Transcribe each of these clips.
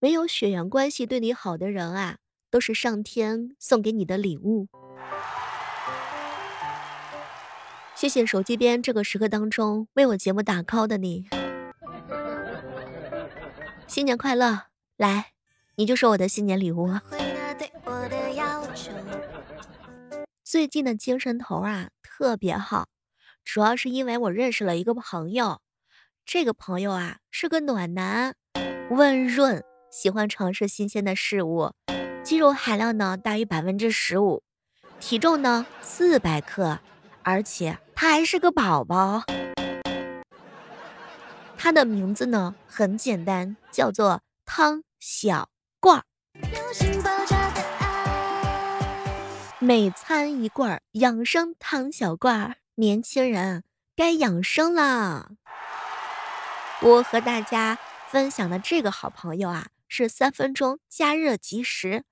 没有血缘关系对你好的人啊，都是上天送给你的礼物。谢谢手机边这个时刻当中为我节目打 call 的你，新年快乐！来，你就是我的新年礼物。最近的精神头啊特别好，主要是因为我认识了一个朋友，这个朋友啊是个暖男，温润，喜欢尝试新鲜的事物，肌肉含量呢大于百分之十五，体重呢四百克，而且。他还是个宝宝，他的名字呢很简单，叫做汤小罐儿。每餐一罐养生汤小罐儿，年轻人该养生了。我和大家分享的这个好朋友啊，是三分钟加热即食，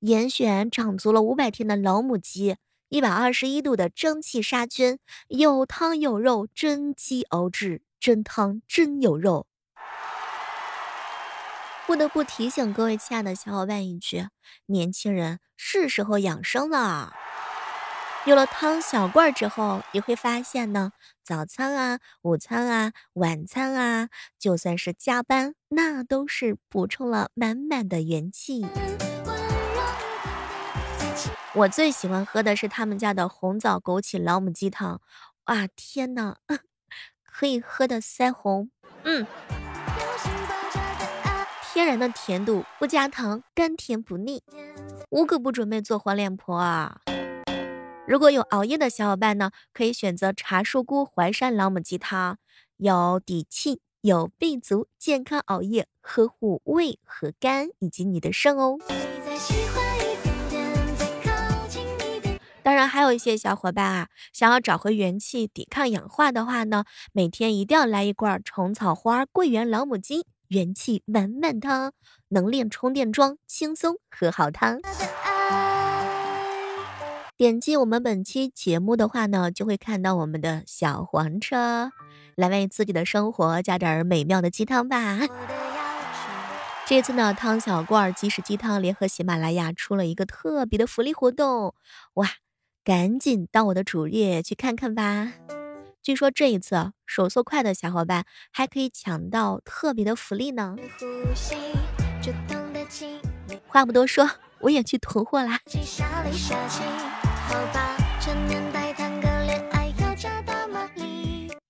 严选长足了五百天的老母鸡。一百二十一度的蒸汽杀菌，有汤有肉，真鸡熬制，真汤真有肉。不得不提醒各位亲爱的小伙伴一句：年轻人是时候养生了。有了汤小罐之后，你会发现呢，早餐啊、午餐啊、晚餐啊，就算是加班，那都是补充了满满的元气。我最喜欢喝的是他们家的红枣枸杞老母鸡汤，哇天呐，可以喝的腮红，嗯，天然的甜度，不加糖，甘甜不腻。我可不准备做黄脸婆啊！如果有熬夜的小伙伴呢，可以选择茶树菇淮山老母鸡汤，有底气，有 B 族，健康熬夜，呵护胃和肝以及你的肾哦。当然，还有一些小伙伴啊，想要找回元气、抵抗氧化的话呢，每天一定要来一罐虫草花桂圆老母鸡元气满满汤，能量充电桩，轻松喝好汤。点击我们本期节目的话呢，就会看到我们的小黄车，来为自己的生活加点美妙的鸡汤吧。这次呢，汤小罐即食鸡汤联合喜马拉雅出了一个特别的福利活动，哇！赶紧到我的主页去看看吧！据说这一次手速快的小伙伴还可以抢到特别的福利呢。话不多说，我也去囤货啦。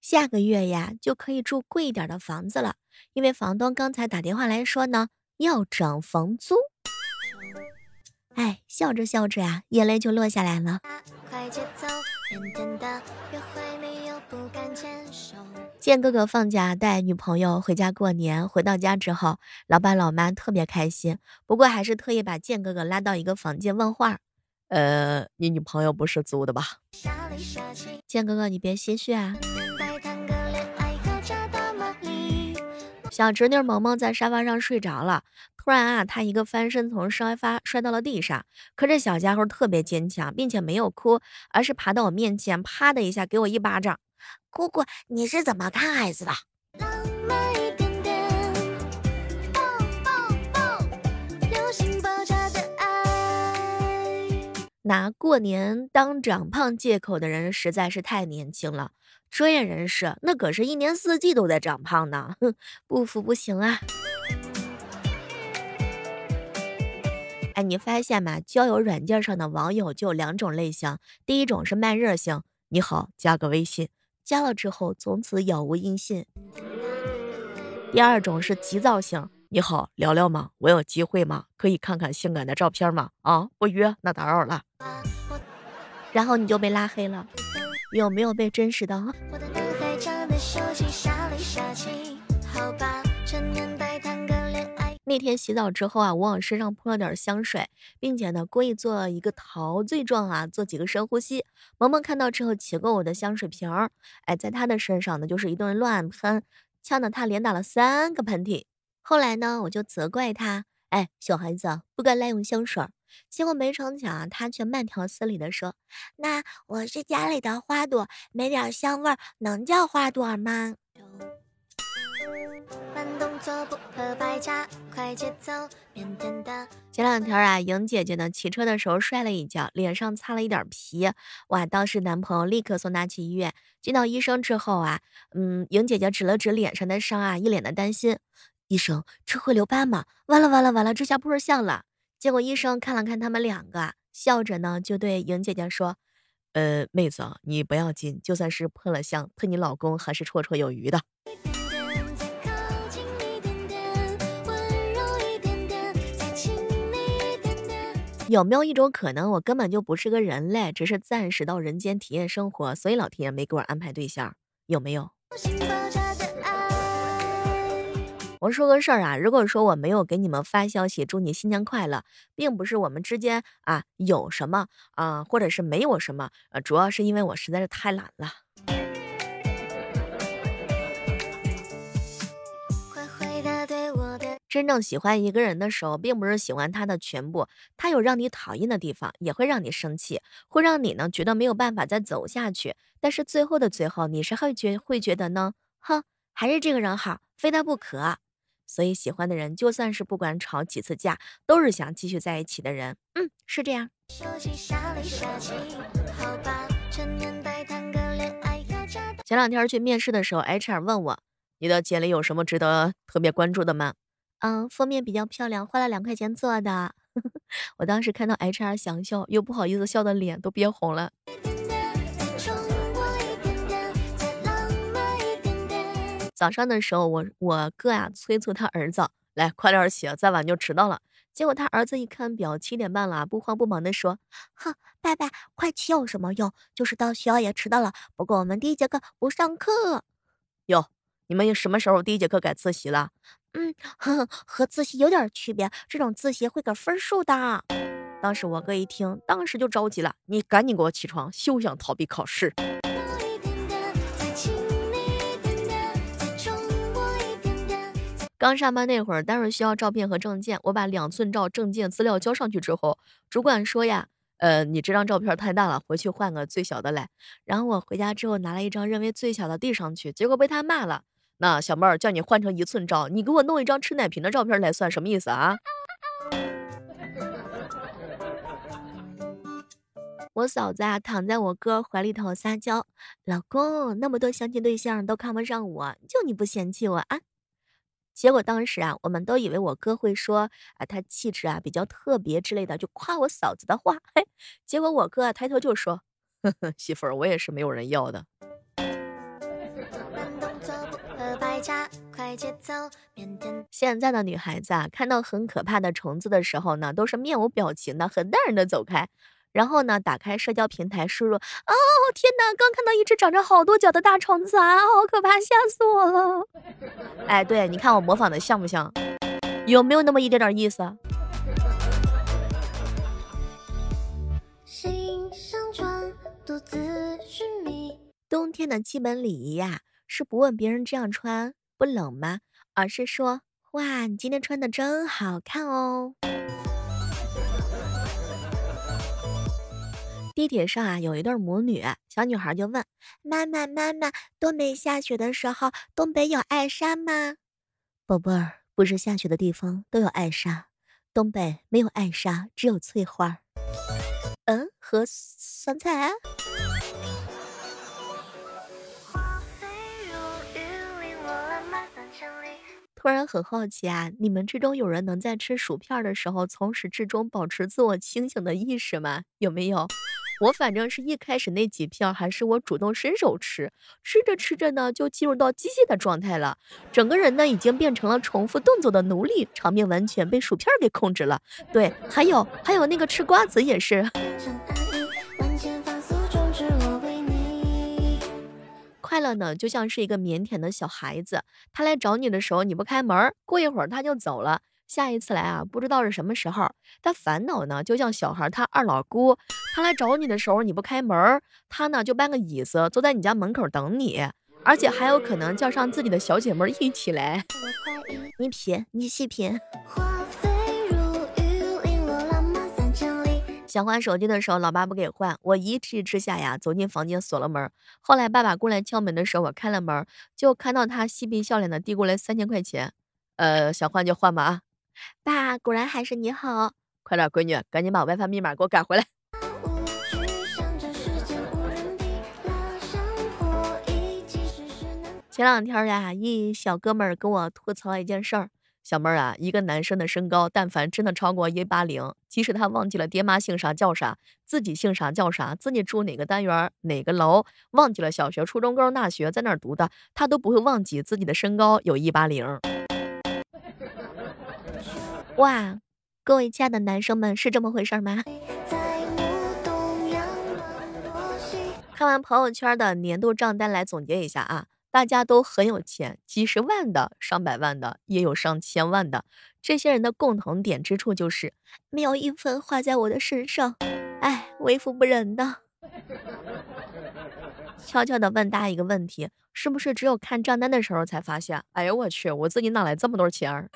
下个月呀就可以住贵一点的房子了，因为房东刚才打电话来说呢，要涨房租。哎，笑着笑着呀，眼泪就落下来了。见哥哥放假带女朋友回家过年，回到家之后，老爸老妈特别开心，不过还是特意把见哥哥拉到一个房间问话。呃，你女朋友不是租的吧？见哥哥，你别心虚啊。小侄女萌萌在沙发上睡着了。突然啊，她一个翻身从沙发摔到了地上。可这小家伙特别坚强，并且没有哭，而是爬到我面前，啪的一下给我一巴掌。姑姑，你是怎么看孩子的？拿过年当长胖借口的人实在是太年轻了。专业人士那可是一年四季都在长胖呢，哼，不服不行啊！哎，你发现吗？交友软件上的网友就有两种类型，第一种是慢热型，你好，加个微信，加了之后从此杳无音信；第二种是急躁型，你好，聊聊吗？我有机会吗？可以看看性感的照片吗？啊，不约，那打扰了。然后你就被拉黑了，有没有被真实的？那天洗澡之后啊，我往身上泼了点香水，并且呢，故意做一个陶醉状啊，做几个深呼吸。萌萌看到之后，抢过我的香水瓶儿，哎，在他的身上呢，就是一顿乱喷，呛得他连打了三个喷嚏。后来呢，我就责怪他，哎，小孩子不该滥用香水。结果没成想，他却慢条斯理的说：“那我是家里的花朵，没点香味儿能叫花朵吗？”前两天啊，莹姐姐呢骑车的时候摔了一跤，脸上擦了一点皮，哇！当时男朋友立刻送她去医院。见到医生之后啊，嗯，莹姐姐指了指脸上的伤啊，一脸的担心。医生，这会留疤吗？完了完了完了，这下不是像了。结果医生看了看他们两个，笑着呢就对莹姐姐说：“呃，妹子啊，你不要紧，就算是破了相，对你老公还是绰绰有余的。”有没有一种可能，我根本就不是个人类，只是暂时到人间体验生活，所以老天爷没给我安排对象？有没有？我说个事儿啊，如果说我没有给你们发消息祝你新年快乐，并不是我们之间啊有什么啊，或者是没有什么，呃，主要是因为我实在是太懒了。真正喜欢一个人的时候，并不是喜欢他的全部，他有让你讨厌的地方，也会让你生气，会让你呢觉得没有办法再走下去。但是最后的最后，你是会觉会觉得呢，哼，还是这个人好，非他不可。所以喜欢的人，就算是不管吵几次架，都是想继续在一起的人。嗯，是这样。前两天去面试的时候，HR 问我，你的简历有什么值得特别关注的吗？嗯，封面比较漂亮，花了两块钱做的。我当时看到 HR 想笑，又不好意思笑的脸都憋红了。早上的时候，我我哥呀催促他儿子来快点起，再晚就迟到了。结果他儿子一看表，七点半了，不慌不忙的说：“哼，爸爸，快起有什么用？就是到学校也迟到了。不过我们第一节课不上课。哟，你们什么时候第一节课改自习了？”嗯，和自习有点区别，这种自习会给分数的。当时我哥一听，当时就着急了：“你赶紧给我起床，休想逃避考试！”刚上班那会儿，单位需要照片和证件，我把两寸照证件资料交上去之后，主管说呀：“呃，你这张照片太大了，回去换个最小的来。”然后我回家之后拿了一张认为最小的递上去，结果被他骂了。那小妹儿叫你换成一寸照，你给我弄一张吃奶瓶的照片来算什么意思啊？我嫂子啊躺在我哥怀里头撒娇，老公那么多相亲对象都看不上我，就你不嫌弃我啊？结果当时啊，我们都以为我哥会说啊他气质啊比较特别之类的，就夸我嫂子的话。嘿，结果我哥抬头就说：“呵呵，媳妇儿，我也是没有人要的。”现在的女孩子啊，看到很可怕的虫子的时候呢，都是面无表情的，很淡然的走开。然后呢，打开社交平台，输入哦天哪，刚看到一只长着好多脚的大虫子啊，好可怕，吓死我了！哎，对，你看我模仿的像不像？有没有那么一点点意思？冬天的基本礼仪呀。是不问别人这样穿不冷吗？而是说，哇，你今天穿的真好看哦。地铁上啊，有一对母女，小女孩就问妈妈：“妈妈，东北下雪的时候，东北有艾莎吗？”宝贝儿，不是下雪的地方都有艾莎，东北没有艾莎，只有翠花。嗯，和酸菜。突然很好奇啊，你们之中有人能在吃薯片的时候从始至终保持自我清醒的意识吗？有没有？我反正是一开始那几片还是我主动伸手吃，吃着吃着呢就进入到机械的状态了，整个人呢已经变成了重复动作的奴隶，场面完全被薯片给控制了。对，还有还有那个吃瓜子也是。快乐呢，就像是一个腼腆的小孩子，他来找你的时候你不开门，过一会儿他就走了。下一次来啊，不知道是什么时候。他烦恼呢，就像小孩他二老姑，他来找你的时候你不开门，他呢就搬个椅子坐在你家门口等你，而且还有可能叫上自己的小姐妹一起来。你品，你细品。想换手机的时候，老爸不给换，我一气之下呀，走进房间锁了门。后来爸爸过来敲门的时候，我开了门，就看到他嬉皮笑脸的递过来三千块钱。呃，想换就换吧啊。爸，果然还是你好。快点，闺女，赶紧把 WiFi 密码给我改回来。前两天呀，一小哥们儿跟我吐槽一件事儿。小妹儿啊，一个男生的身高，但凡真的超过一八零，即使他忘记了爹妈姓啥叫啥，自己姓啥叫啥，自己住哪个单元哪个楼，忘记了小学、初中、高中、大学在哪儿读的，他都不会忘记自己的身高有一八零。哇，各位亲爱的男生们，是这么回事吗？看完朋友圈的年度账单，来总结一下啊。大家都很有钱，几十万的、上百万的，也有上千万的。这些人的共同点之处就是没有一分花在我的身上，哎，为富不仁的。悄悄的问大家一个问题：是不是只有看账单的时候才发现？哎呦我去，我自己哪来这么多钱儿？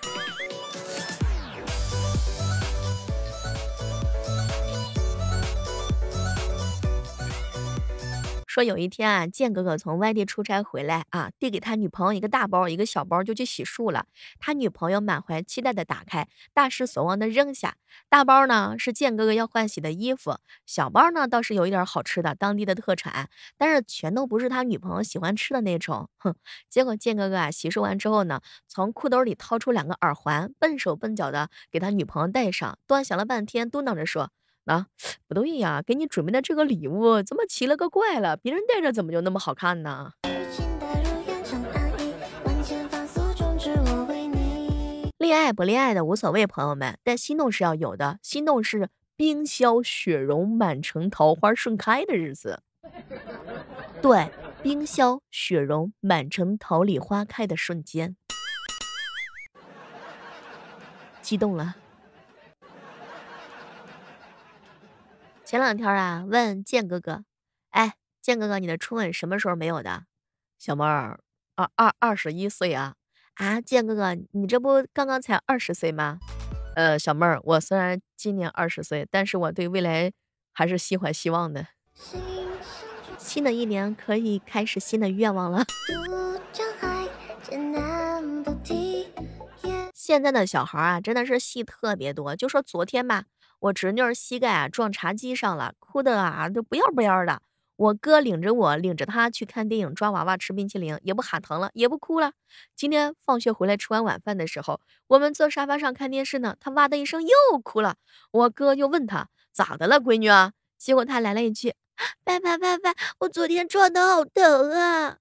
说有一天啊，建哥哥从外地出差回来啊，递给他女朋友一个大包，一个小包，就去洗漱了。他女朋友满怀期待的打开，大失所望的扔下。大包呢是建哥哥要换洗的衣服，小包呢倒是有一点好吃的当地的特产，但是全都不是他女朋友喜欢吃的那种。哼，结果建哥哥啊洗漱完之后呢，从裤兜里掏出两个耳环，笨手笨脚的给他女朋友戴上，端详了半天，嘟囔着说。啊，不对呀，给你准备的这个礼物怎么奇了个怪了？别人戴着怎么就那么好看呢？恋爱不恋爱的无所谓，朋友们，但心动是要有的。心动是冰消雪融、满城桃花盛开的日子。对，冰消雪融、满城桃李花开的瞬间，激动了。前两天啊，问建哥哥，哎，建哥哥，你的初吻什么时候没有的？小妹儿，二二二十一岁啊啊！建哥哥，你这不刚刚才二十岁吗？呃，小妹儿，我虽然今年二十岁，但是我对未来还是心怀希望的。新的一年可以开始新的愿望了。现在的小孩啊，真的是戏特别多。就说昨天吧。我侄女儿膝盖啊撞茶几上了，哭的啊都不要不要的。我哥领着我领着她去看电影，抓娃娃吃冰淇淋，也不喊疼了，也不哭了。今天放学回来吃完晚饭的时候，我们坐沙发上看电视呢，她哇的一声又哭了。我哥就问她咋的了，闺女啊？结果她来了一句：爸爸爸爸，我昨天撞的好疼啊。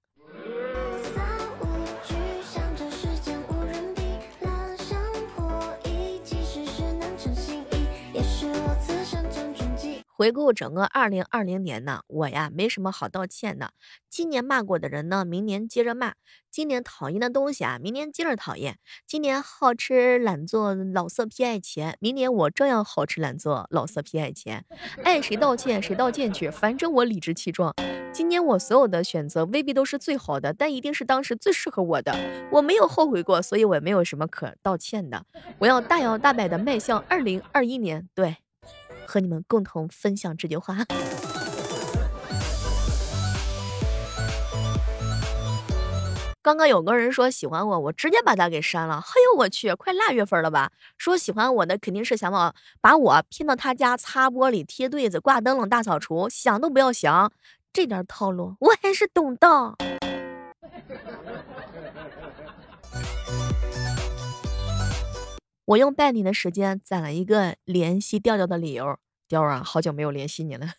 回顾整个二零二零年呢，我呀没什么好道歉的。今年骂过的人呢，明年接着骂；今年讨厌的东西啊，明年接着讨厌。今年好吃懒做老色批爱钱，明年我照样好吃懒做老色批爱钱。爱谁道歉谁道歉去，反正我理直气壮。今年我所有的选择未必都是最好的，但一定是当时最适合我的。我没有后悔过，所以我也没有什么可道歉的。我要大摇大摆的迈向二零二一年，对。和你们共同分享这句话。刚刚有个人说喜欢我，我直接把他给删了。嘿呦我去，快腊月份了吧？说喜欢我的肯定是想把把我骗到他家擦玻璃、贴对子、挂灯笼、大扫除，想都不要想。这点套路我还是懂的。我用半年的时间攒了一个联系调调的理由，调啊，好久没有联系你了。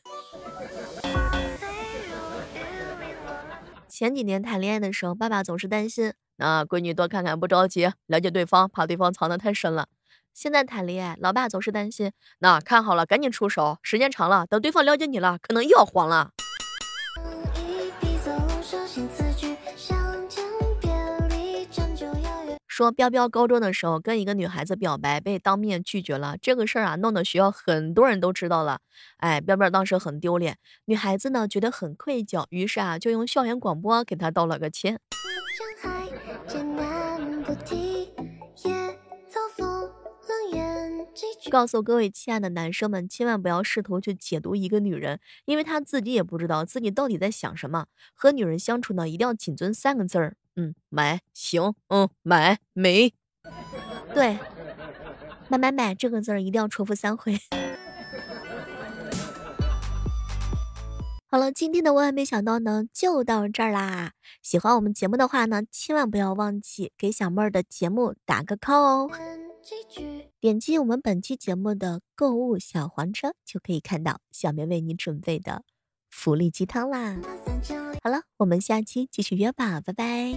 前几年谈恋爱的时候，爸爸总是担心，那闺女多看看不着急，了解对方，怕对方藏得太深了。现在谈恋爱，老爸总是担心，那看好了赶紧出手，时间长了，等对方了解你了，可能又要慌了。说彪彪高中的时候跟一个女孩子表白，被当面拒绝了。这个事儿啊，弄得学校很多人都知道了。哎，彪彪当时很丢脸，女孩子呢觉得很愧疚，于是啊就用校园广播给他道了个歉。告诉各位亲爱的男生们，千万不要试图去解读一个女人，因为她自己也不知道自己到底在想什么。和女人相处呢，一定要谨遵三个字儿。嗯，买行，嗯，买没。对，买买买这个字儿一定要重复三回。好了，今天的万万没想到呢，就到这儿啦。喜欢我们节目的话呢，千万不要忘记给小妹儿的节目打个 call 哦。点击我们本期节目的购物小黄车，就可以看到小妹为你准备的福利鸡汤啦。好了，我们下期继续约吧，拜拜。